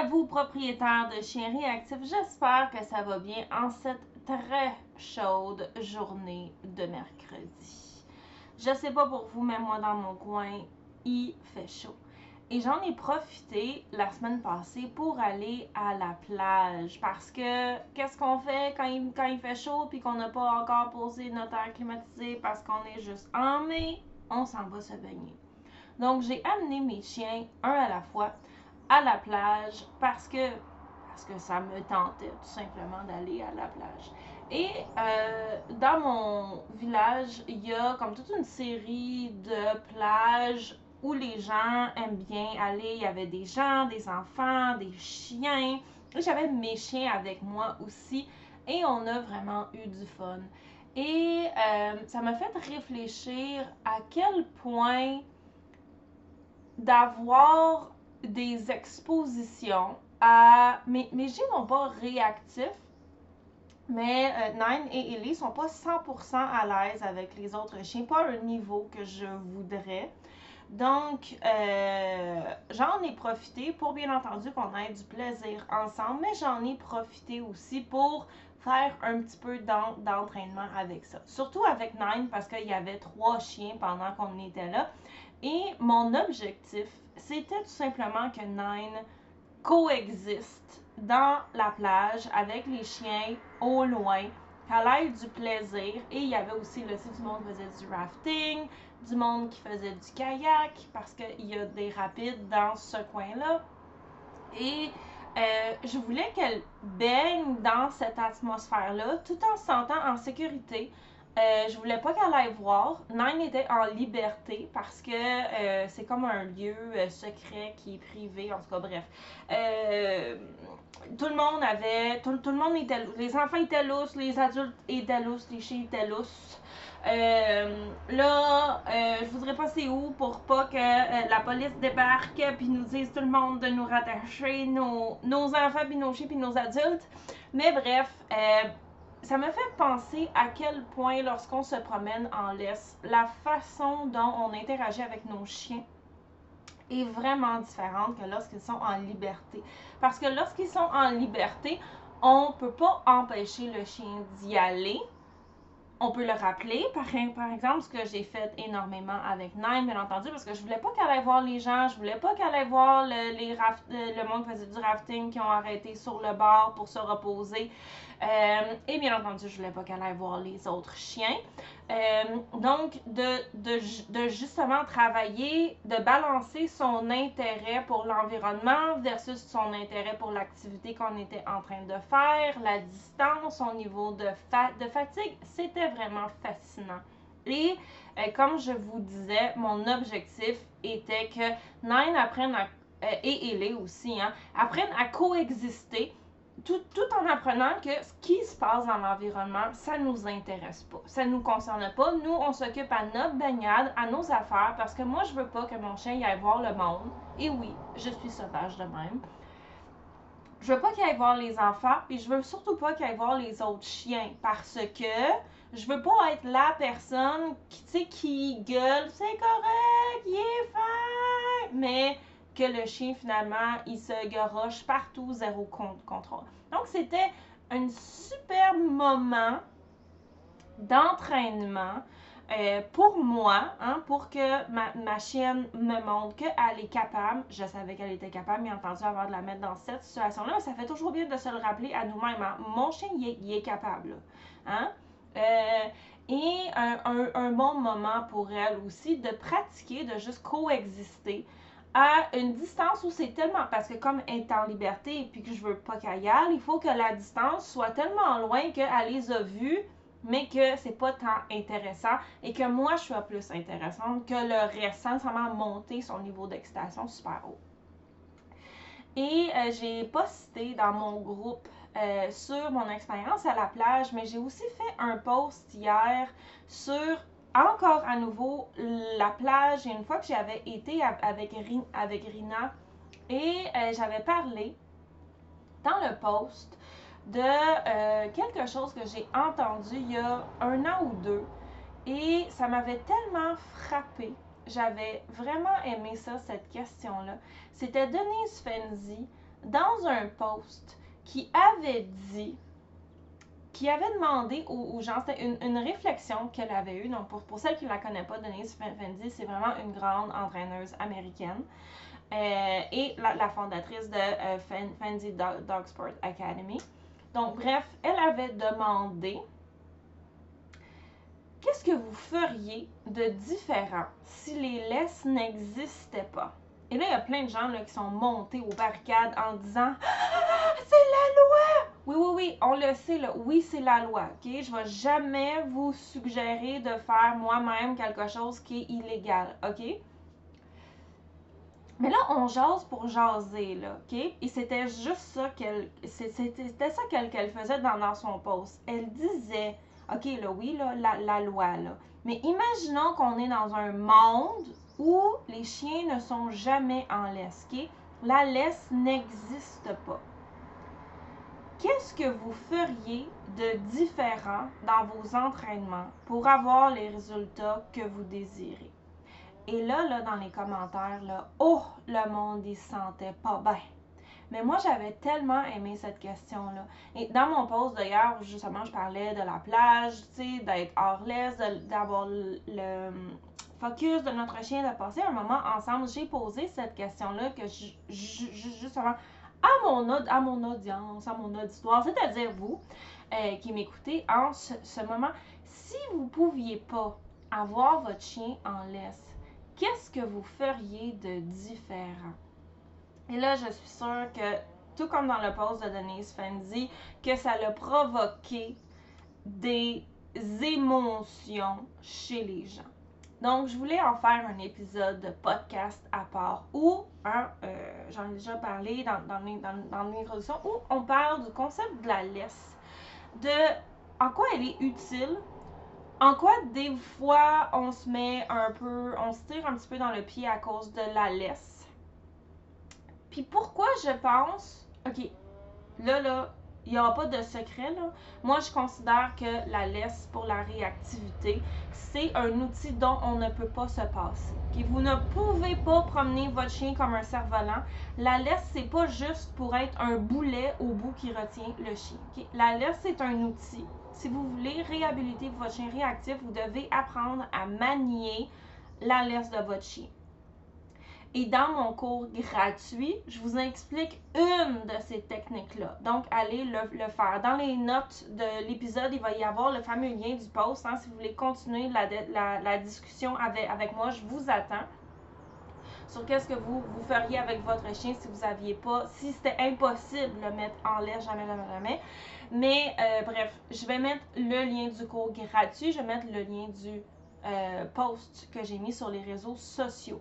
à vous, propriétaires de chiens réactifs. J'espère que ça va bien en cette très chaude journée de mercredi. Je sais pas pour vous, mais moi dans mon coin, il fait chaud. Et j'en ai profité la semaine passée pour aller à la plage parce que qu'est-ce qu'on fait quand il, fait chaud puis qu'on n'a pas encore posé notre air climatisé parce qu'on est juste en mai, on s'en va se baigner. Donc j'ai amené mes chiens un à la fois à la plage parce que parce que ça me tentait tout simplement d'aller à la plage. Et euh, dans mon village, il y a comme toute une série de plages où les gens aiment bien aller. Il y avait des gens, des enfants, des chiens. J'avais mes chiens avec moi aussi. Et on a vraiment eu du fun. Et euh, ça m'a fait réfléchir à quel point d'avoir des expositions à. Mes, mes chiens sont pas réactifs, mais euh, Nine et Ellie sont pas 100% à l'aise avec les autres chiens, pas un niveau que je voudrais. Donc, euh, j'en ai profité pour bien entendu qu'on ait du plaisir ensemble, mais j'en ai profité aussi pour faire un petit peu d'entraînement avec ça. Surtout avec Nine parce qu'il y avait trois chiens pendant qu'on était là. Et mon objectif, c'était tout simplement que Nine coexiste dans la plage avec les chiens au loin, qu'elle ait du plaisir. Et il y avait aussi, là, du monde qui faisait du rafting, du monde qui faisait du kayak, parce qu'il y a des rapides dans ce coin-là. Et euh, je voulais qu'elle baigne dans cette atmosphère-là, tout en se sentant en sécurité, euh, je voulais pas qu'elle aille voir. Nine était en liberté parce que euh, c'est comme un lieu euh, secret qui est privé, en tout cas, bref. tout le monde avait. Tout, le monde était Les enfants étaient lousses, les adultes étaient lousses, les chiens étaient lousses. là, je voudrais passer où pour pas que la police débarque puis nous dise tout le monde de nous rattacher nos, nos enfants puis nos chiens puis nos adultes. Mais bref, ça me fait penser à quel point, lorsqu'on se promène en laisse, la façon dont on interagit avec nos chiens est vraiment différente que lorsqu'ils sont en liberté. Parce que lorsqu'ils sont en liberté, on ne peut pas empêcher le chien d'y aller. On peut le rappeler, par, exemple, ce que j'ai fait énormément avec Nine, bien entendu, parce que je voulais pas qu'elle aille voir les gens, je voulais pas qu'elle aille voir le, le monde qui faisait du rafting qui ont arrêté sur le bord pour se reposer. Euh, et bien entendu, je voulais pas qu'elle aille voir les autres chiens. Euh, donc, de, de, de, justement travailler, de balancer son intérêt pour l'environnement versus son intérêt pour l'activité qu'on était en train de faire, la distance, son niveau de, de fatigue, c'était vraiment fascinant. Et euh, comme je vous disais, mon objectif était que Nine apprenne à, et Ellie aussi, hein, apprennent à coexister tout, en apprenant que ce qui se passe dans l'environnement, ça ne nous intéresse pas. Ça ne nous concerne pas. Nous, on s'occupe à notre baignade, à nos affaires, parce que moi, je veux pas que mon chien aille voir le monde. Et oui, je suis sauvage de même. Je veux pas qu'il aille voir les enfants, puis je veux surtout pas qu'il aille voir les autres chiens, parce que je veux pas être la personne qui, qui gueule, c'est correct, il est fin, mais que le chien, finalement, il se garoche partout, zéro contrôle. Donc, c'était un super moment d'entraînement euh, pour moi, hein, pour que ma, chienne me montre qu'elle est capable. Je savais qu'elle était capable, bien entendu, avant de la mettre dans cette situation-là, mais ça fait toujours bien de se le rappeler à nous-mêmes. Hein. Mon chien, il est, capable. Hein? Euh, et un, bon moment pour elle aussi de pratiquer, de juste coexister à une distance où c'est tellement parce que comme elle est en liberté et puis que je veux pas qu'elle y aille, il faut que la distance soit tellement loin qu'elle les a vus mais que c'est pas tant intéressant et que moi je sois plus intéressante que le reste sans vraiment monter son niveau d'excitation super haut. Et euh, j'ai posté dans mon groupe euh, sur mon expérience à la plage, mais j'ai aussi fait un post hier sur encore à nouveau la plage, une fois que j'avais été avec, Rina et euh, j'avais parlé dans le post de euh, quelque chose que j'ai entendu il y a un an ou deux et ça m'avait tellement frappé. J'avais vraiment aimé ça, cette question-là. C'était Denise Fenzi dans un post qui avait dit, qui avait demandé aux, gens, c'était une, réflexion qu'elle avait eue. Donc, pour, pour celles qui ne la connaissent pas, Denise Fendi, c'est vraiment une grande entraîneuse américaine. Euh, et la, fondatrice de euh, Fendi Dog Sport Academy. Donc, bref, elle avait demandé qu'est-ce que vous feriez de différent si les laisses n'existaient pas? Et là, il y a plein de gens là, qui sont montés aux barricades en disant ah, C'est la loi! Oui, oui, oui, on le sait, là. Oui, c'est la loi, OK? Je vais jamais vous suggérer de faire moi-même quelque chose qui est illégal, OK? Mais là, on jase pour jaser, là, OK? Et c'était juste ça qu'elle... Faisait dans, dans, son post. Elle disait, OK, là, oui, là, la, la loi, là. Mais imaginons qu'on est dans un monde où les chiens ne sont jamais en laisse, OK? La laisse n'existe pas. Qu'est-ce que vous feriez de différent dans vos entraînements pour avoir les résultats que vous désirez? Et là, là, dans les commentaires, là, oh, le monde, il se sentait pas bien. Mais moi, j'avais tellement aimé cette question-là. Et dans mon post d'ailleurs, justement, je parlais de la plage, tu sais, d'être hors l'aise, d'avoir le, focus de notre chien, de passer un moment ensemble. J'ai posé cette question-là que justement à mon, à mon audience, à mon auditoire, c'est-à-dire vous euh, qui m'écoutez en ce, moment, si vous pouviez pas avoir votre chien en laisse, qu'est-ce que vous feriez de différent? Et là, je suis sûre que, tout comme dans le post de Denise Fendi, que ça a provoqué des émotions chez les gens. Donc, je voulais en faire un épisode de podcast à part où, hein, euh, j'en ai déjà parlé dans, dans, dans l'introduction, où on parle du concept de la laisse, de en quoi elle est utile, en quoi des fois on se met un peu, on se tire un petit peu dans le pied à cause de la laisse. Puis pourquoi je pense, ok, là, là, il n'y aura pas de secret, là. Moi, je considère que la laisse pour la réactivité, c'est un outil dont on ne peut pas se passer. Vous ne pouvez pas promener votre chien comme un cerf-volant. La laisse, c'est pas juste pour être un boulet au bout qui retient le chien. La laisse, c'est un outil si vous voulez réhabiliter votre chien réactif, vous devez apprendre à manier la laisse de votre chien. Et dans mon cours gratuit, je vous explique une de ces techniques-là. Donc, allez le, faire. Dans les notes de l'épisode, il va y avoir le fameux lien du post. Hein. si vous voulez continuer la, discussion avec, moi, je vous attends sur qu'est-ce que vous, vous feriez avec votre chien si vous aviez pas, si c'était impossible de le mettre en l'air, jamais, jamais, jamais. Mais euh, bref, je vais mettre le lien du cours gratuit, je vais mettre le lien du euh, post que j'ai mis sur les réseaux sociaux.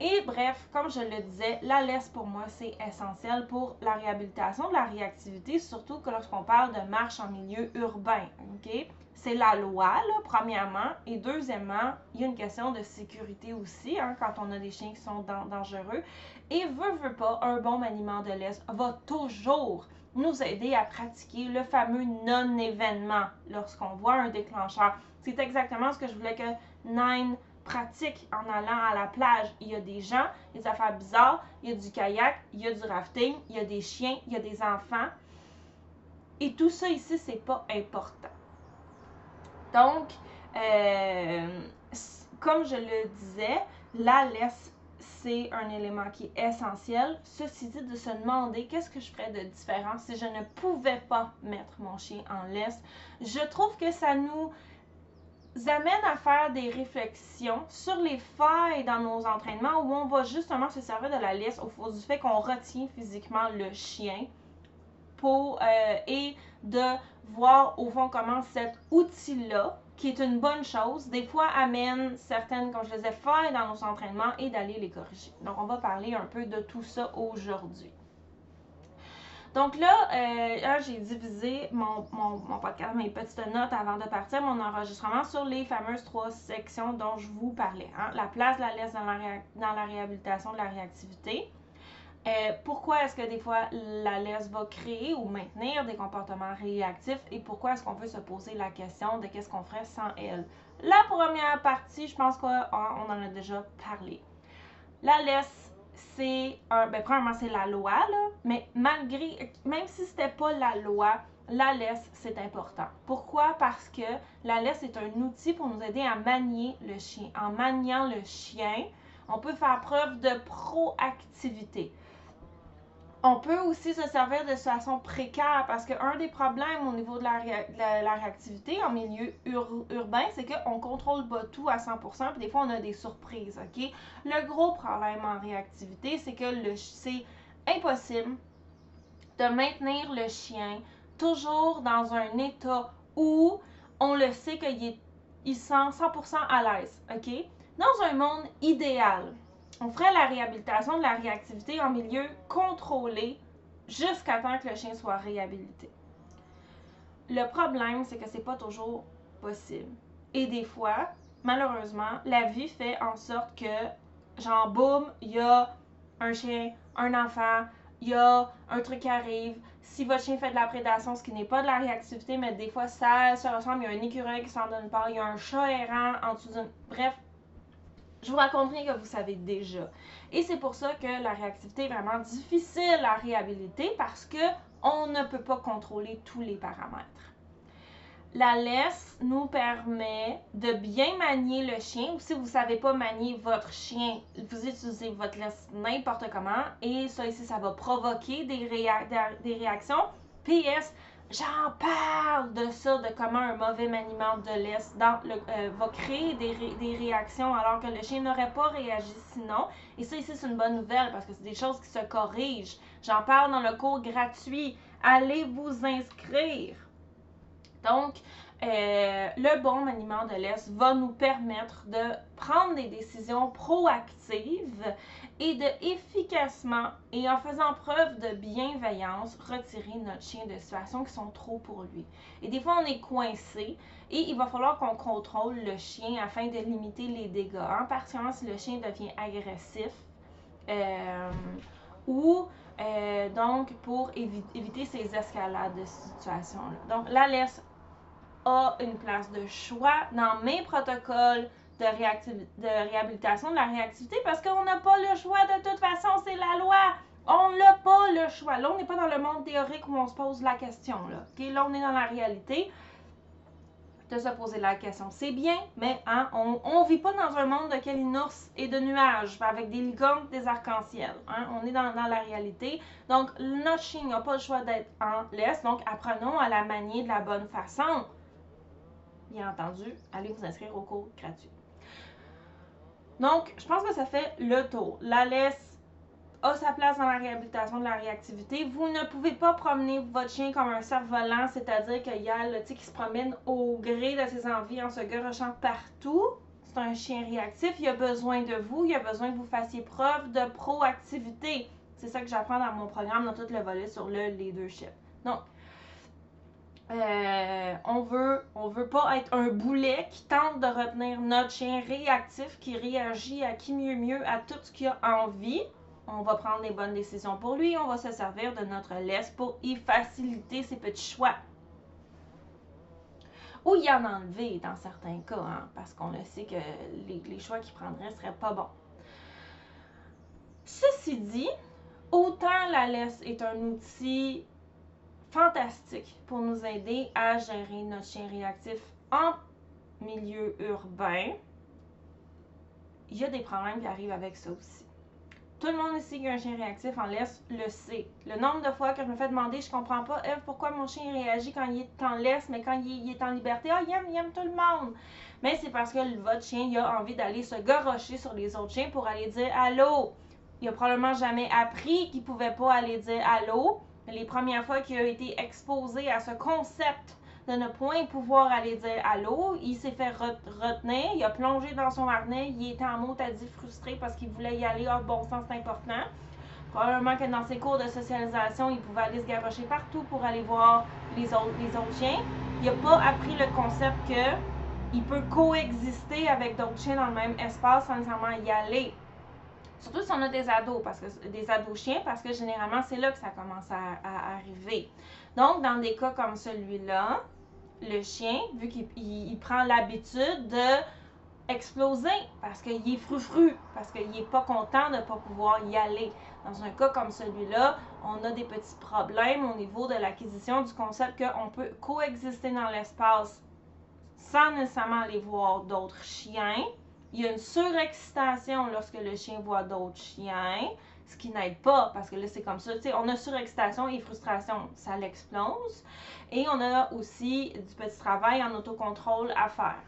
Et bref, comme je le disais, la laisse pour moi, c'est essentiel pour la réhabilitation de la réactivité, surtout que lorsqu'on parle de marche en milieu urbain. OK? C'est la loi, là, premièrement. Et deuxièmement, il y a une question de sécurité aussi, hein, quand on a des chiens qui sont dangereux. Et veut, veut pas, un bon maniement de laisse va toujours nous aider à pratiquer le fameux non-événement lorsqu'on voit un déclencheur. C'est exactement ce que je voulais que Nine pratique en allant à la plage. Il y a des gens, des affaires bizarres, il y a du kayak, il y a du rafting, il y a des chiens, il y a des enfants. Et tout ça ici, c'est pas important. Donc, euh, comme je le disais, la laisse c'est un élément qui est essentiel. Ceci dit, de se demander qu'est-ce que je ferais de différent si je ne pouvais pas mettre mon chien en laisse? Je trouve que ça nous amène à faire des réflexions sur les failles dans nos entraînements où on va justement se servir de la laisse au fond du fait qu'on retient physiquement le chien pour euh, et de voir au fond comment cet outil-là qui est une bonne chose, des fois amène certaines, comme je disais, failles dans nos entraînements et d'aller les corriger. Donc, on va parler un peu de tout ça aujourd'hui. Donc là, euh, j'ai divisé mon, mon, podcast, mes petites notes avant de partir, mon enregistrement sur les fameuses trois sections dont je vous parlais. Hein. La place de la laisse dans la, dans la réhabilitation de la réactivité, euh, pourquoi est-ce que des fois la laisse va créer ou maintenir des comportements réactifs et pourquoi est-ce qu'on peut se poser la question de qu'est-ce qu'on ferait sans elle? La première partie, je pense qu'on en a déjà parlé. La laisse, c'est un. Ben, premièrement, c'est la loi, là, mais malgré. Même si c'était pas la loi, la laisse, c'est important. Pourquoi? Parce que la laisse est un outil pour nous aider à manier le chien. En maniant le chien, on peut faire preuve de proactivité. On peut aussi se servir de façon précaire parce qu'un des problèmes au niveau de la, réactivité en milieu urbain, c'est qu'on contrôle pas tout à 100%, puis des fois on a des surprises, ok? Le gros problème en réactivité, c'est que c'est impossible de maintenir le chien toujours dans un état où on le sait qu'il il sent 100% à l'aise, ok? Dans un monde idéal, on ferait la réhabilitation de la réactivité en milieu contrôlé jusqu'à temps que le chien soit réhabilité. Le problème, c'est que c'est pas toujours possible. Et des fois, malheureusement, la vie fait en sorte que, genre, boum, il y a un chien, un enfant, il y a un truc qui arrive. Si votre chien fait de la prédation, ce qui n'est pas de la réactivité, mais des fois ça se ressemble, il y a un écureuil qui s'en donne pas, il y a un chat errant en dessous d'une. Bref, je vous raconte rien que vous savez déjà. Et c'est pour ça que la réactivité est vraiment difficile à réhabiliter parce que on ne peut pas contrôler tous les paramètres. La laisse nous permet de bien manier le chien. Ou si vous ne savez pas manier votre chien, vous utilisez votre laisse n'importe comment. Et ça ici, ça va provoquer des, des réactions. PS, J'en parle de ça, de comment un mauvais maniement de laisse dans le, euh, va créer des, des, réactions alors que le chien n'aurait pas réagi sinon. Et ça ici, c'est une bonne nouvelle parce que c'est des choses qui se corrigent. J'en parle dans le cours gratuit. Allez vous inscrire. Donc, euh, le bon maniement de laisse va nous permettre de prendre des décisions proactives et de efficacement et en faisant preuve de bienveillance retirer notre chien de situations qui sont trop pour lui. Et des fois, on est coincé et il va falloir qu'on contrôle le chien afin de limiter les dégâts, en particulier si le chien devient agressif euh, ou euh, donc pour éviter ces escalades de situations-là. Donc, la laisse a une place de choix dans mes protocoles de, de réhabilitation de la réactivité parce qu'on n'a pas le choix de toute façon, c'est la loi. On n'a pas le choix. Là, on n'est pas dans le monde théorique où on se pose la question. Là, là on est dans la réalité de se poser la question. C'est bien, mais hein, on ne vit pas dans un monde de calinours et de nuages avec des licornes, des arcs-en-ciel. Hein. On est dans, dans, la réalité. Donc, notre chien n'a pas le choix d'être en laisse. Donc, apprenons à la manier de la bonne façon bien entendu, allez vous inscrire au cours gratuit. Donc, je pense que ça fait le tour. La laisse a sa place dans la réhabilitation de la réactivité. Vous ne pouvez pas promener votre chien comme un cerf-volant, c'est-à-dire qu'il y a le qui se promène au gré de ses envies en se garochant partout. C'est un chien réactif, il a besoin de vous, il a besoin que vous fassiez preuve de proactivité. C'est ça que j'apprends dans mon programme, dans tout le volet sur le leadership. Donc, euh, on veut veut pas être un boulet qui tente de retenir notre chien réactif qui réagit à qui mieux mieux à tout ce qu'il a envie. On va prendre les bonnes décisions pour lui, on va se servir de notre laisse pour y faciliter ses petits choix. Ou y en enlever dans certains cas, hein, parce qu'on le sait que les, les choix qu'il prendrait seraient pas bons. Ceci dit, autant la laisse est un outil fantastique pour nous aider à gérer notre chien réactif en milieu urbain. Il y a des problèmes qui arrivent avec ça aussi. Tout le monde ici qui a un chien réactif en laisse le sait. Le nombre de fois que je me fais demander, je comprends pas, Eve, pourquoi mon chien réagit quand il est en laisse, mais quand il est, en liberté, ah, il aime, il aime tout le monde. Mais c'est parce que votre chien, a envie d'aller se garrocher sur les autres chiens pour aller dire allô. Il a probablement jamais appris qu'il pouvait pas aller dire allô les premières fois qu'il a été exposé à ce concept de ne point pouvoir aller dire allô, il s'est fait retenir, il a plongé dans son harnais, il était en mot dit frustré parce qu'il voulait y aller, hors bon sens, c'est important. Probablement que dans ses cours de socialisation, il pouvait aller se garocher partout pour aller voir les autres, les autres chiens. Il n'a pas appris le concept que il peut coexister avec d'autres chiens dans le même espace sans nécessairement y aller. Surtout si on a des ados, parce que des ados chiens, parce que généralement, c'est là que ça commence à, arriver. Donc, dans des cas comme celui-là, le chien, vu qu'il prend l'habitude de exploser parce qu'il est frufru, parce qu'il n'est pas content de ne pas pouvoir y aller. Dans un cas comme celui-là, on a des petits problèmes au niveau de l'acquisition du concept qu'on peut coexister dans l'espace sans nécessairement aller voir d'autres chiens. Il y a une surexcitation lorsque le chien voit d'autres chiens, ce qui n'aide pas parce que là c'est comme ça. on a surexcitation et frustration, ça l'explose. Et on a aussi du petit travail en autocontrôle à faire.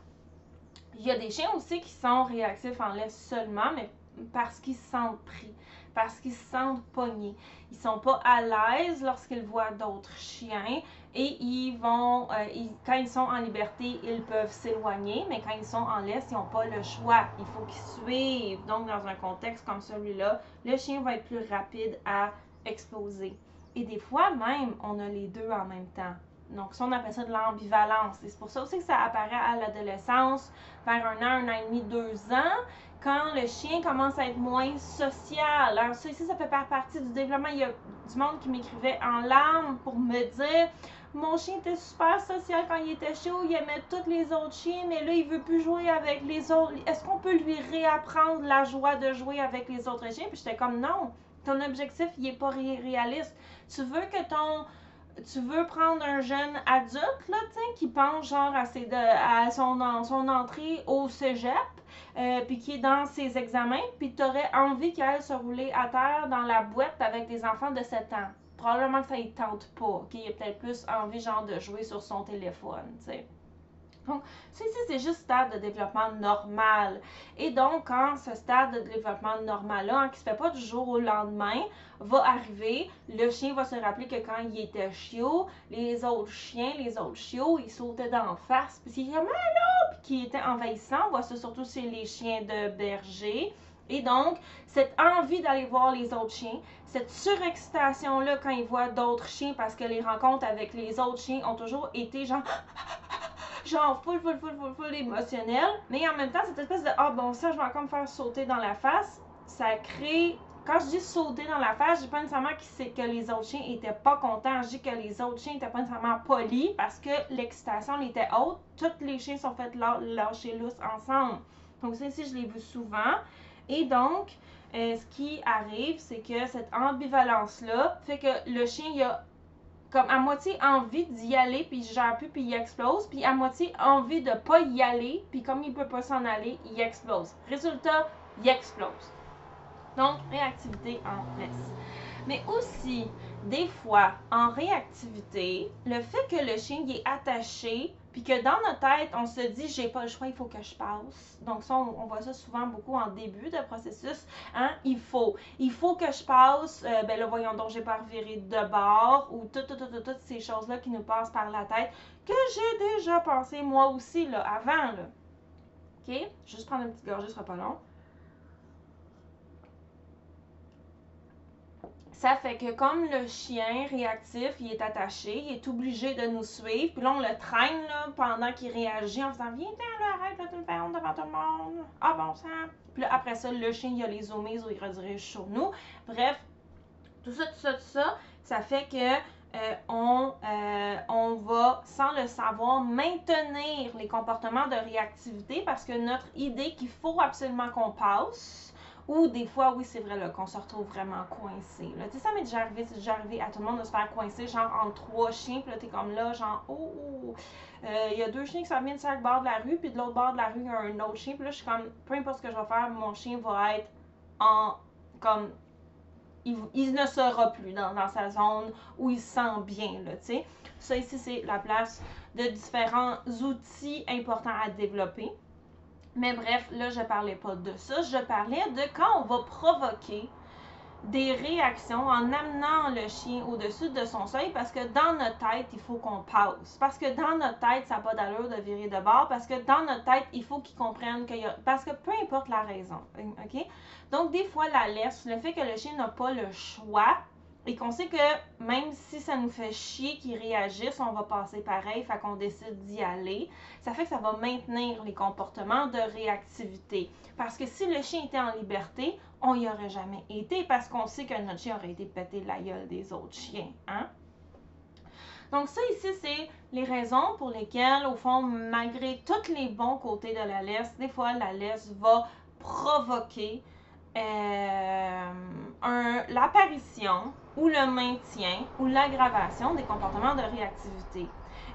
Il y a des chiens aussi qui sont réactifs en laisse seulement, mais parce qu'ils se sentent pris, parce qu'ils se sentent pognés. Ils sont pas à l'aise lorsqu'ils voient d'autres chiens et ils vont, euh, quand ils sont en liberté, ils peuvent s'éloigner, mais quand ils sont en laisse, ils n'ont pas le choix. Il faut qu'ils suivent. Donc, dans un contexte comme celui-là, le chien va être plus rapide à exploser. Et des fois même, on a les deux en même temps. Donc, ça, on appelle ça de l'ambivalence. Et c'est pour ça aussi que ça apparaît à l'adolescence, vers un an, un an et demi, deux ans, quand le chien commence à être moins social. Alors, ça ici, ça fait partie du développement. Il y a du monde qui m'écrivait en larmes pour me dire mon chien était super social quand il était chaud, il aimait tous les autres chiens, mais là, il veut plus jouer avec les autres. Est-ce qu'on peut lui réapprendre la joie de jouer avec les autres chiens? Puis j'étais comme non, ton objectif, il est pas réaliste. Tu veux que ton tu veux prendre un jeune adulte, là, qui pense genre à, ses à son, entrée au cégep, euh, puis qui est dans ses examens, puis tu aurais envie qu'il aille se rouler à terre dans la boîte avec des enfants de 7 ans. Probablement que ça ne tente pas, qu'il ait peut-être plus envie genre de jouer sur son téléphone, tu sais. Donc, ici, c'est juste stade de développement normal. Et donc, quand ce stade de développement normal-là, hein, qui ne se fait pas du jour au lendemain, va arriver, le chien va se rappeler que quand il était chiot, les autres chiens, les autres chiots, ils sautaient d'en face, puis il comme ah puis qui était envahissant. On voit ça surtout chez les chiens de berger. Et donc, cette envie d'aller voir les autres chiens, cette surexcitation-là quand ils voient d'autres chiens parce que les rencontres avec les autres chiens ont toujours été genre genre full, full, full, full, full émotionnel. Mais en même temps, cette espèce de ah bon, ça, je vais encore me faire sauter dans la face, ça crée. Quand je dis sauter dans la face, je dis pas nécessairement que, les autres chiens étaient pas contents. Je dis que les autres chiens étaient pas nécessairement polis parce que l'excitation était haute. Tous les chiens sont faits lâcher lousse ensemble. Donc, ça ici, je l'ai vu souvent. Et donc, euh, ce qui arrive, c'est que cette ambivalence-là fait que le chien, il a comme à moitié envie d'y aller, puis il gère plus, puis il explose, puis à moitié envie de pas y aller, puis comme il peut pas s'en aller, il explose. Résultat, il explose. Donc, réactivité en laisse. Mais aussi, des fois, en réactivité, le fait que le chien y est attaché, puis que dans notre tête, on se dit, j'ai pas le choix, il faut que je passe. Donc ça, on, voit ça souvent beaucoup en début de processus. Hein? Il faut. Il faut que je passe. Euh, ben là, voyons donc, j'ai pas reviré de bord. Ou toutes, toutes, toutes, toutes ces choses-là qui nous passent par la tête que j'ai déjà pensé moi aussi, là, avant, là. OK? Juste prendre une petite gorgée, ce sera pas long. Ça fait que comme le chien réactif, il est attaché, il est obligé de nous suivre. Puis là, on le traîne là, pendant qu'il réagit en faisant Viens, là, arrête, là, tu le fais devant tout le monde. Ah bon sang. Puis là, après ça, le chien, il a les omises ou il redirige sur nous. Bref, tout ça, tout ça, tout ça, ça fait que euh, on, euh, on va, sans le savoir, maintenir les comportements de réactivité parce que notre idée qu'il faut absolument qu'on passe, ou des fois, oui, c'est vrai, qu'on se retrouve vraiment coincé. Tu sais, ça m'est déjà arrivé, c'est déjà arrivé à tout le monde de se faire coincer, genre entre trois chiens, puis là, t'es comme là, genre, oh, oh. Euh, il y a deux chiens qui s'en viennent sur le bord de la rue, puis de l'autre bord de la rue, il y a un autre chien, puis là, je suis comme, peu importe ce que je vais faire, mon chien va être en, comme, il, ne sera plus dans, dans, sa zone où il se sent bien, là, tu sais. Ça ici, c'est la place de différents outils importants à développer. Mais bref, là, je parlais pas de ça. Je parlais de quand on va provoquer des réactions en amenant le chien au-dessus de son seuil parce que dans notre tête, il faut qu'on passe. Parce que dans notre tête, ça n'a pas d'allure de virer de bord. Parce que dans notre tête, il faut qu'il y a. Parce que peu importe la raison. OK? Donc, des fois, la laisse, le fait que le chien n'a pas le choix, et qu'on sait que même si ça nous fait chier qu'ils réagissent, on va passer pareil, fait qu'on décide d'y aller. Ça fait que ça va maintenir les comportements de réactivité. Parce que si le chien était en liberté, on y aurait jamais été parce qu'on sait que notre chien aurait été pété la gueule des autres chiens. Hein? Donc ça ici, c'est les raisons pour lesquelles, au fond, malgré tous les bons côtés de la laisse, des fois la laisse va provoquer euh, l'apparition ou le maintien ou l'aggravation des comportements de réactivité.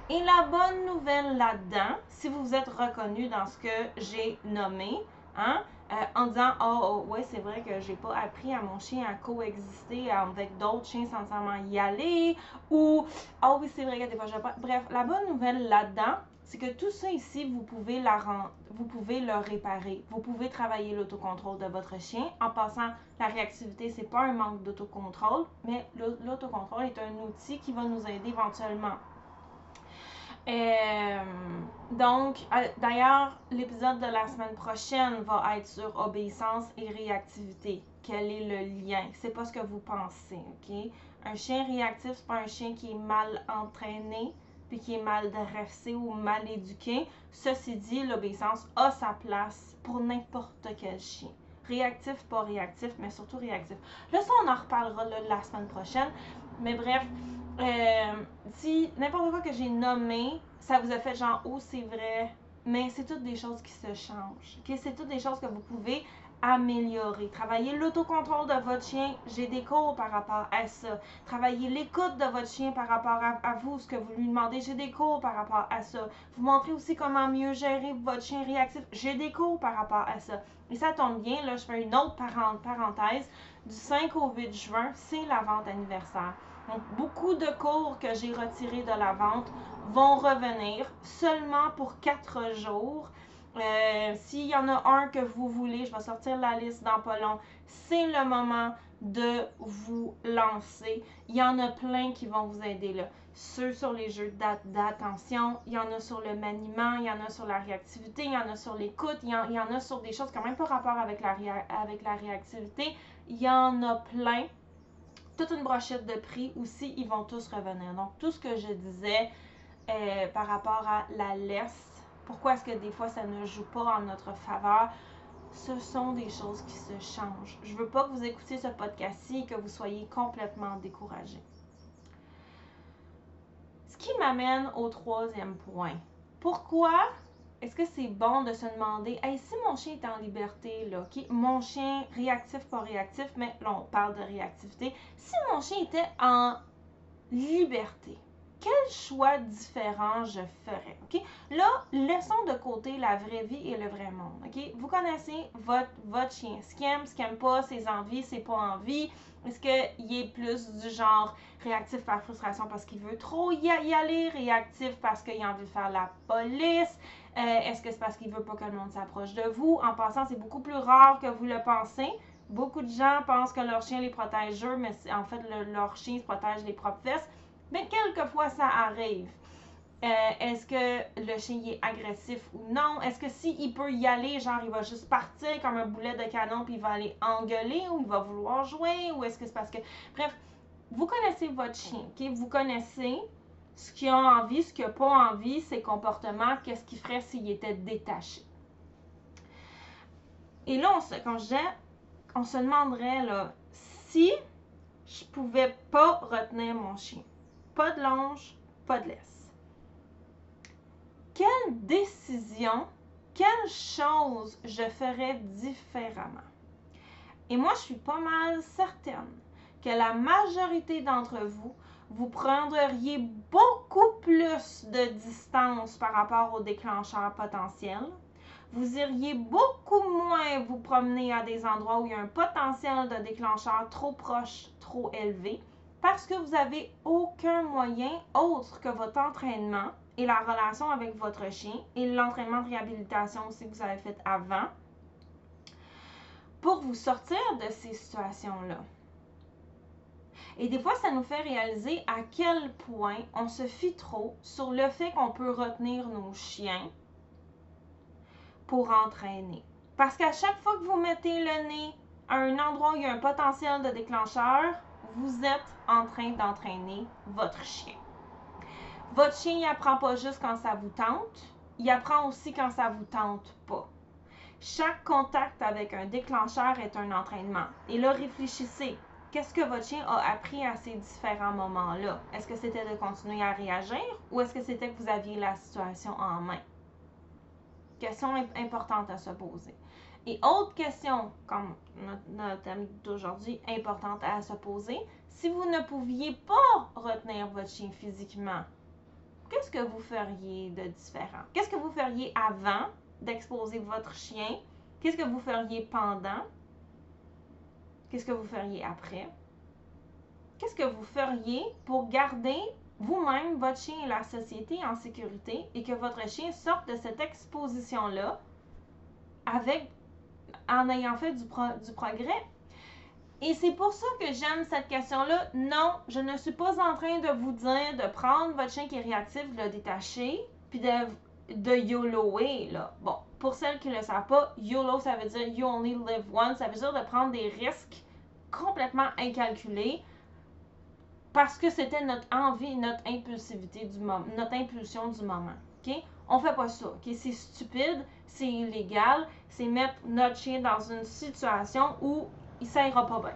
Et la bonne nouvelle là-dedans, si vous êtes reconnu dans ce que j'ai nommé, hein, euh, en disant oh, oh ouais c'est vrai que j'ai pas appris à mon chien à coexister avec d'autres chiens sans nécessairement y aller ou oh oui c'est vrai que des fois je bref la bonne nouvelle là-dedans c'est que tout ça ici vous pouvez la vous pouvez le réparer vous pouvez travailler l'autocontrôle de votre chien en passant la réactivité c'est pas un manque d'autocontrôle mais l'autocontrôle est un outil qui va nous aider éventuellement euh, donc, euh, d'ailleurs, l'épisode de la semaine prochaine va être sur obéissance et réactivité. Quel est le lien? C'est pas ce que vous pensez, OK? Un chien réactif, c'est pas un chien qui est mal entraîné, puis qui est mal dressé ou mal éduqué. Ceci dit, l'obéissance a sa place pour n'importe quel chien. Réactif, pas réactif, mais surtout réactif. Là, ça, on en reparlera la semaine prochaine. Mais bref, euh, si n'importe quoi que j'ai nommé, ça vous a fait genre, oh, c'est vrai, mais c'est toutes des choses qui se changent. C'est toutes des choses que vous pouvez améliorer. Travailler l'autocontrôle de votre chien, j'ai des cours par rapport à ça. Travailler l'écoute de votre chien par rapport à, vous, ce que vous lui demandez, j'ai des cours par rapport à ça. Vous montrez aussi comment mieux gérer votre chien réactif, j'ai des cours par rapport à ça. Et ça tombe bien, là, je fais une autre parenthèse. Du 5 au 8 juin, c'est la vente anniversaire. Donc, beaucoup de cours que j'ai retirés de la vente vont revenir seulement pour quatre jours. Euh, s'il y en a un que vous voulez, je vais sortir la liste dans pas long. C'est le moment de vous lancer. Il y en a plein qui vont vous aider là. Ceux sur les jeux d'attention, il y en a sur le maniement, il y en a sur la réactivité, il y en a sur l'écoute, il, y en a sur des choses n'ont même pas rapport avec la, avec la réactivité. Il y en a plein toute une brochette de prix aussi, ils vont tous revenir. Donc, tout ce que je disais euh, par rapport à la laisse, pourquoi est-ce que des fois ça ne joue pas en notre faveur, ce sont des choses qui se changent. Je veux pas que vous écoutiez ce podcast-ci et que vous soyez complètement découragé. Ce qui m'amène au troisième point. Pourquoi est-ce que c'est bon de se demander, hey, si mon chien est en liberté, là, mon chien réactif, pas réactif, mais là, on parle de réactivité, si mon chien était en liberté, quel choix différent je ferais? Là, laissons de côté la vraie vie et le vrai monde, OK? Vous connaissez votre, votre chien, ce qu'il aime, ce qu'il aime pas, ses envies, ses pas envies, est-ce qu'il est plus du genre réactif par frustration parce qu'il veut trop y aller, réactif parce qu'il a envie de faire la police? Euh, est-ce que c'est parce qu'il veut pas que le monde s'approche de vous? En passant, c'est beaucoup plus rare que vous le pensez. Beaucoup de gens pensent que leur chien les protège eux, mais en fait, leur chien se protège les propres fesses. Mais quelquefois, ça arrive. Euh, est-ce que le chien est agressif ou non? Est-ce que s'il peut y aller, genre il va juste partir comme un boulet de canon puis il va aller engueuler ou il va vouloir jouer? Ou est-ce que c'est parce que. Bref, vous connaissez votre chien, ok? Vous connaissez ce qu'il a envie, ce qu'il n'a pas envie, ses comportements, qu'est-ce qu'il ferait s'il était détaché. Et là, on se, quand je on se demanderait là, si je pouvais pas retenir mon chien. Pas de longe, pas de laisse quelle décision, quelle chose je ferais différemment? Et moi, je suis pas mal certaine que la majorité d'entre vous, vous prendriez beaucoup plus de distance par rapport aux déclencheurs potentiels. Vous iriez beaucoup moins vous promener à des endroits où il y a un potentiel de déclencheur trop proche, trop élevé, parce que vous n'avez aucun moyen autre que votre entraînement et la relation avec votre chien et l'entraînement de réhabilitation aussi que vous avez fait avant pour vous sortir de ces situations-là. Et des fois, ça nous fait réaliser à quel point on se fie trop sur le fait qu'on peut retenir nos chiens pour entraîner. Parce qu'à chaque fois que vous mettez le nez à un endroit où il y a un potentiel de déclencheur, vous êtes en train d'entraîner votre chien. Votre chien, il apprend pas juste quand ça vous tente, il apprend aussi quand ça vous tente pas. Chaque contact avec un déclencheur est un entraînement. Et là, réfléchissez. qu'est-ce que votre chien a appris à ces différents moments-là? Est-ce que c'était de continuer à réagir ou est-ce que c'était que vous aviez la situation en main? Question importante à se poser. Et autre question, comme notre, thème d'aujourd'hui, importante à se poser, si vous ne pouviez pas retenir votre chien physiquement, qu'est-ce que vous feriez de différent? Qu'est-ce que vous feriez avant d'exposer votre chien? Qu'est-ce que vous feriez pendant? Qu'est-ce que vous feriez après? Qu'est-ce que vous feriez pour garder vous-même, votre chien et la société en sécurité et que votre chien sorte de cette exposition-là avec en ayant fait du, progrès? Et c'est pour ça que j'aime cette question-là. Non, je ne suis pas en train de vous dire de prendre votre chien qui est réactif, de le détacher, puis de, de YOLOer, là. Bon, pour celles qui ne le savent pas, YOLO, ça veut dire You Only Live Once. Ça veut dire de prendre des risques complètement incalculés parce que c'était notre envie, notre impulsivité du moment, notre impulsion du moment. OK? On fait pas ça. OK? C'est stupide, c'est illégal, c'est mettre notre chien dans une situation où il s'aira pas bien.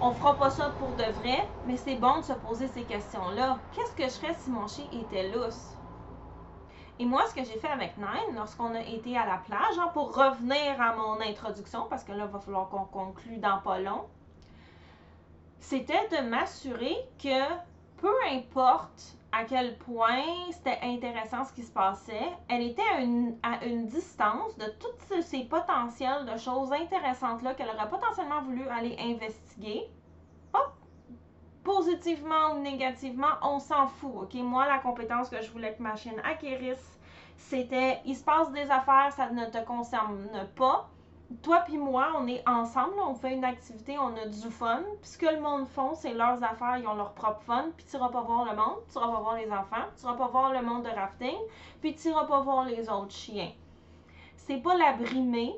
On fera pas ça pour de vrai, mais c'est bon de se poser ces questions-là. Qu'est-ce que je ferais si mon chien était lousse? Et moi, ce que j'ai fait avec Nine, lorsqu'on a été à la plage, hein, pour revenir à mon introduction, parce que là, il va falloir qu'on conclue dans pas long, c'était de m'assurer que peu importe à quel point c'était intéressant ce qui se passait, elle était à une, distance de tous ces potentiels de choses intéressantes-là qu'elle aurait potentiellement voulu aller investiguer. Hop! Positivement ou négativement, on s'en fout, ok? Moi, la compétence que je voulais que ma chienne acquérisse, c'était il se passe des affaires, ça ne te concerne pas toi puis moi, on est ensemble, on fait une activité, on a du fun. Puis ce que le monde font, c'est leurs affaires, ils ont leur propre fun. Puis tu iras pas voir le monde, tu iras pas voir les enfants, tu iras pas voir le monde de rafting, puis tu iras pas voir les autres chiens. C'est pas la brimer,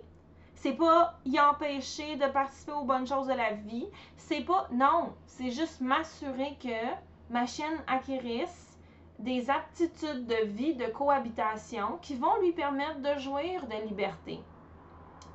c'est pas y empêcher de participer aux bonnes choses de la vie. C'est pas. Non, c'est juste m'assurer que ma chienne acquérisse des aptitudes de vie, de cohabitation qui vont lui permettre de jouir de liberté.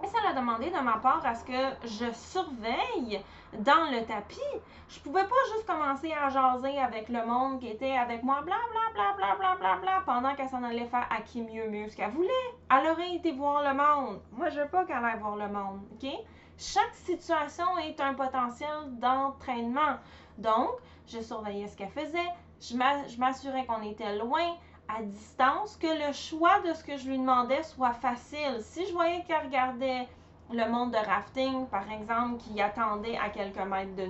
Et ça l'a demandé de ma part à ce que je surveille dans le tapis. Je pouvais pas juste commencer à jaser avec le monde qui était avec moi, bla bla bla bla bla bla bla, pendant qu'elle s'en allait faire à qui mieux mieux ce qu'elle voulait. Elle aurait été voir le monde. Moi, je veux pas qu'elle aille voir le monde, ok? Chaque situation est un potentiel d'entraînement. Donc, je surveillais ce qu'elle faisait, je m'assurais qu'on était loin, à distance, que le choix de ce que je lui demandais soit facile. Si je voyais qu'elle regardait le monde de rafting, par exemple, qui attendait à quelques mètres de.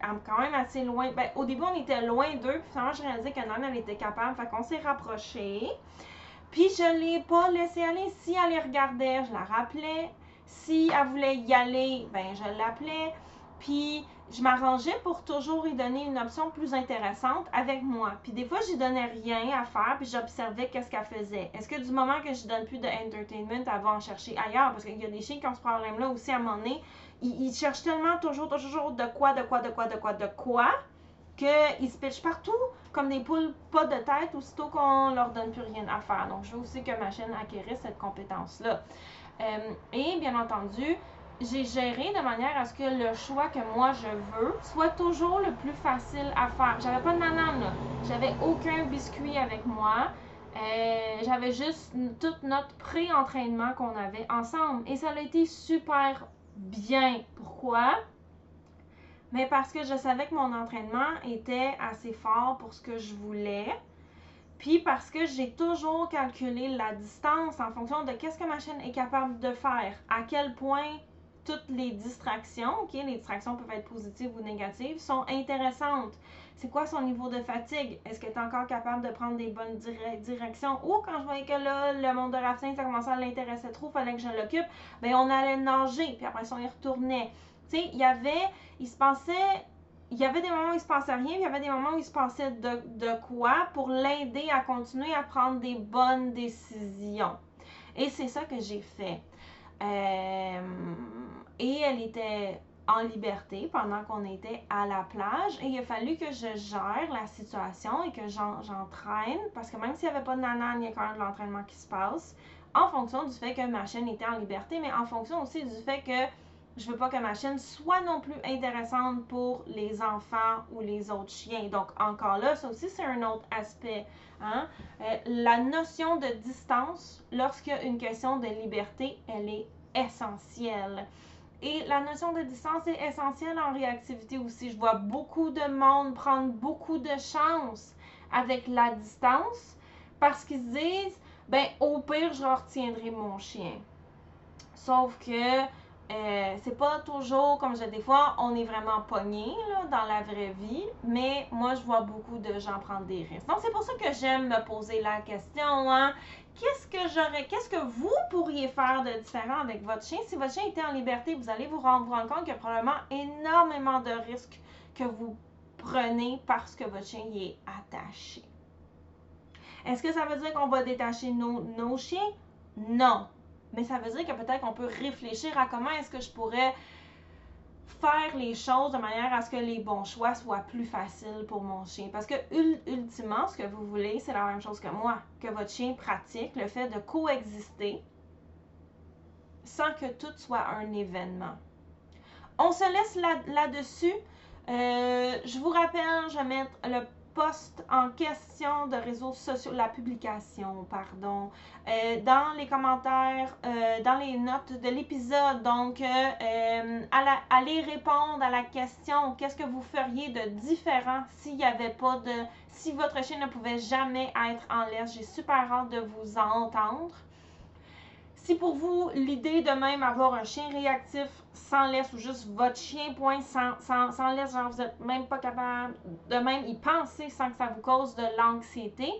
quand même assez loin. Ben, au début, on était loin d'eux, puis finalement, je réalisais que non, elle était capable. Fait qu'on s'est rapprochés. Puis je l'ai pas laissé aller. Si elle les regardait, je la rappelais. Si elle voulait y aller, ben je l'appelais. Puis je m'arrangeais pour toujours lui donner une option plus intéressante avec moi. Puis des fois, je donnais rien à faire, puis j'observais qu'est-ce qu'elle faisait. Est-ce que du moment que je donne plus de entertainment, elle va en chercher ailleurs? Parce qu'il y a des chiens qui ont ce problème-là aussi à un moment donné. Ils, cherchent tellement toujours, toujours de quoi, de quoi, de quoi, de quoi, de quoi, qu'ils se pitchent partout comme des poules pas de tête aussitôt qu'on leur donne plus rien à faire. Donc, je veux aussi que ma chaîne acquérisse cette compétence-là. Euh, et bien entendu, j'ai géré de manière à ce que le choix que moi je veux soit toujours le plus facile à faire. J'avais pas de banane, là. J'avais aucun biscuit avec moi. Euh, j'avais juste tout notre pré-entraînement qu'on avait ensemble. Et ça a été super bien. Pourquoi? Mais parce que je savais que mon entraînement était assez fort pour ce que je voulais. Puis parce que j'ai toujours calculé la distance en fonction de qu'est-ce que ma chaîne est capable de faire, à quel point toutes les distractions, ok, les distractions peuvent être positives ou négatives, sont intéressantes. C'est quoi son niveau de fatigue? Est-ce qu'elle est encore capable de prendre des bonnes directions? Ou quand je voyais que là, le monde de rafting, ça commençait à l'intéresser trop, fallait que je l'occupe, ben on allait nager, puis après ça, on y retournait. Tu il y avait des moments où il se passait rien, puis il y avait des moments où il se passait de, de quoi pour l'aider à continuer à prendre des bonnes décisions. Et c'est ça que j'ai fait. Euh, et elle était en liberté pendant qu'on était à la plage et il a fallu que je gère la situation et que j'entraîne parce que même s'il n'y avait pas de nana, il y a quand même de l'entraînement qui se passe en fonction du fait que ma chaîne était en liberté, mais en fonction aussi du fait que je veux pas que ma chienne soit non plus intéressante pour les enfants ou les autres chiens. Donc, encore là, ça aussi, c'est un autre aspect. Hein? Euh, la notion de distance, lorsqu'il y a une question de liberté, elle est essentielle. Et la notion de distance est essentielle en réactivité aussi. Je vois beaucoup de monde prendre beaucoup de chance avec la distance parce qu'ils se disent, ben au pire, je retiendrai mon chien. Sauf que euh, c'est pas toujours comme je dis, des fois, on est vraiment pogné dans la vraie vie, mais moi, je vois beaucoup de gens prendre des risques. Donc, c'est pour ça que j'aime me poser la question hein. qu'est-ce que j'aurais, qu'est-ce que vous pourriez faire de différent avec votre chien? Si votre chien était en liberté, vous allez vous rendre, compte qu'il y a probablement énormément de risques que vous prenez parce que votre chien y est attaché. Est-ce que ça veut dire qu'on va détacher nos, nos chiens? Non mais ça veut dire que peut-être qu'on peut réfléchir à comment est-ce que je pourrais faire les choses de manière à ce que les bons choix soient plus faciles pour mon chien. Parce que ultimement, ce que vous voulez, c'est la même chose que moi, que votre chien pratique le fait de coexister sans que tout soit un événement. On se laisse là-dessus. euh, je vous rappelle, je vais mettre le post en question de réseaux sociaux, la publication, pardon, euh, dans les commentaires, euh, dans les notes de l'épisode. Donc, euh, allez répondre à la question qu'est-ce que vous feriez de différent s'il n'y avait pas de. si votre chien ne pouvait jamais être en laisse. J'ai super hâte de vous entendre. Si pour vous, l'idée de même avoir un chien réactif sans laisse ou juste votre chien, point, sans, sans, sans laisse, genre vous n'êtes même pas capable de même y penser sans que ça vous cause de l'anxiété,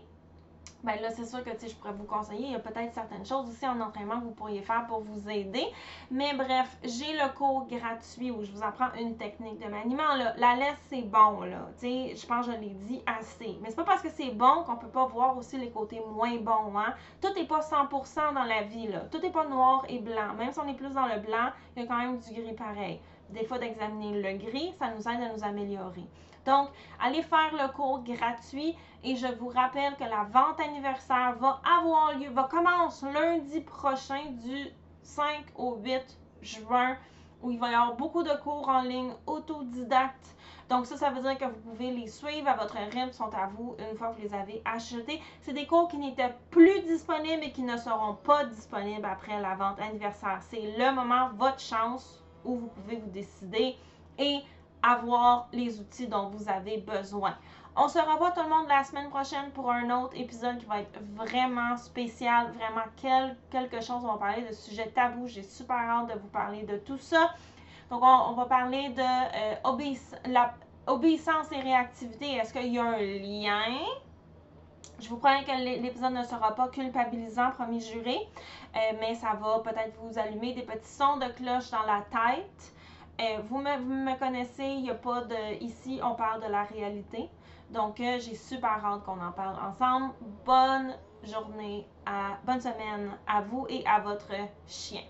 ben là, c'est sûr que je pourrais vous conseiller. Il y a peut-être certaines choses aussi en entraînement que vous pourriez faire pour vous aider. Mais bref, j'ai le cours gratuit où je vous apprends une technique de maniement. La laisse, c'est bon, là. je pense que je l'ai dit assez. Mais c'est pas parce que c'est bon qu'on peut pas voir aussi les côtés moins bons. Hein? Tout n'est pas 100% dans la vie. Tout n'est pas noir et blanc. Même si on est plus dans le blanc, il y a quand même du gris pareil. Des fois, d'examiner le gris, ça nous aide à nous améliorer. Donc, allez faire le cours gratuit et je vous rappelle que la vente anniversaire va avoir lieu, va commencer lundi prochain du 5 au 8 juin où il va y avoir beaucoup de cours en ligne autodidactes. Donc ça, ça veut dire que vous pouvez les suivre à votre rythme, sont à vous une fois que vous les avez achetés. C'est des cours qui n'étaient plus disponibles et qui ne seront pas disponibles après la vente anniversaire. C'est le moment, votre chance où vous pouvez vous décider et avoir les outils dont vous avez besoin. On se revoit tout le monde la semaine prochaine pour un autre épisode qui va être vraiment spécial, vraiment quelque chose. On va parler de sujets tabous. J'ai super hâte de vous parler de tout ça. Donc, on, va parler de euh, la et réactivité. Est-ce qu'il y a un lien? Je vous promets que l'épisode ne sera pas culpabilisant, promis juré, euh, mais ça va peut-être vous allumer des petits sons de cloche dans la tête. Euh, vous, me, connaissez, il a pas de. Ici, on parle de la réalité. Donc, euh, j'ai super hâte qu'on en parle ensemble. Bonne journée, à, bonne semaine à vous et à votre chien.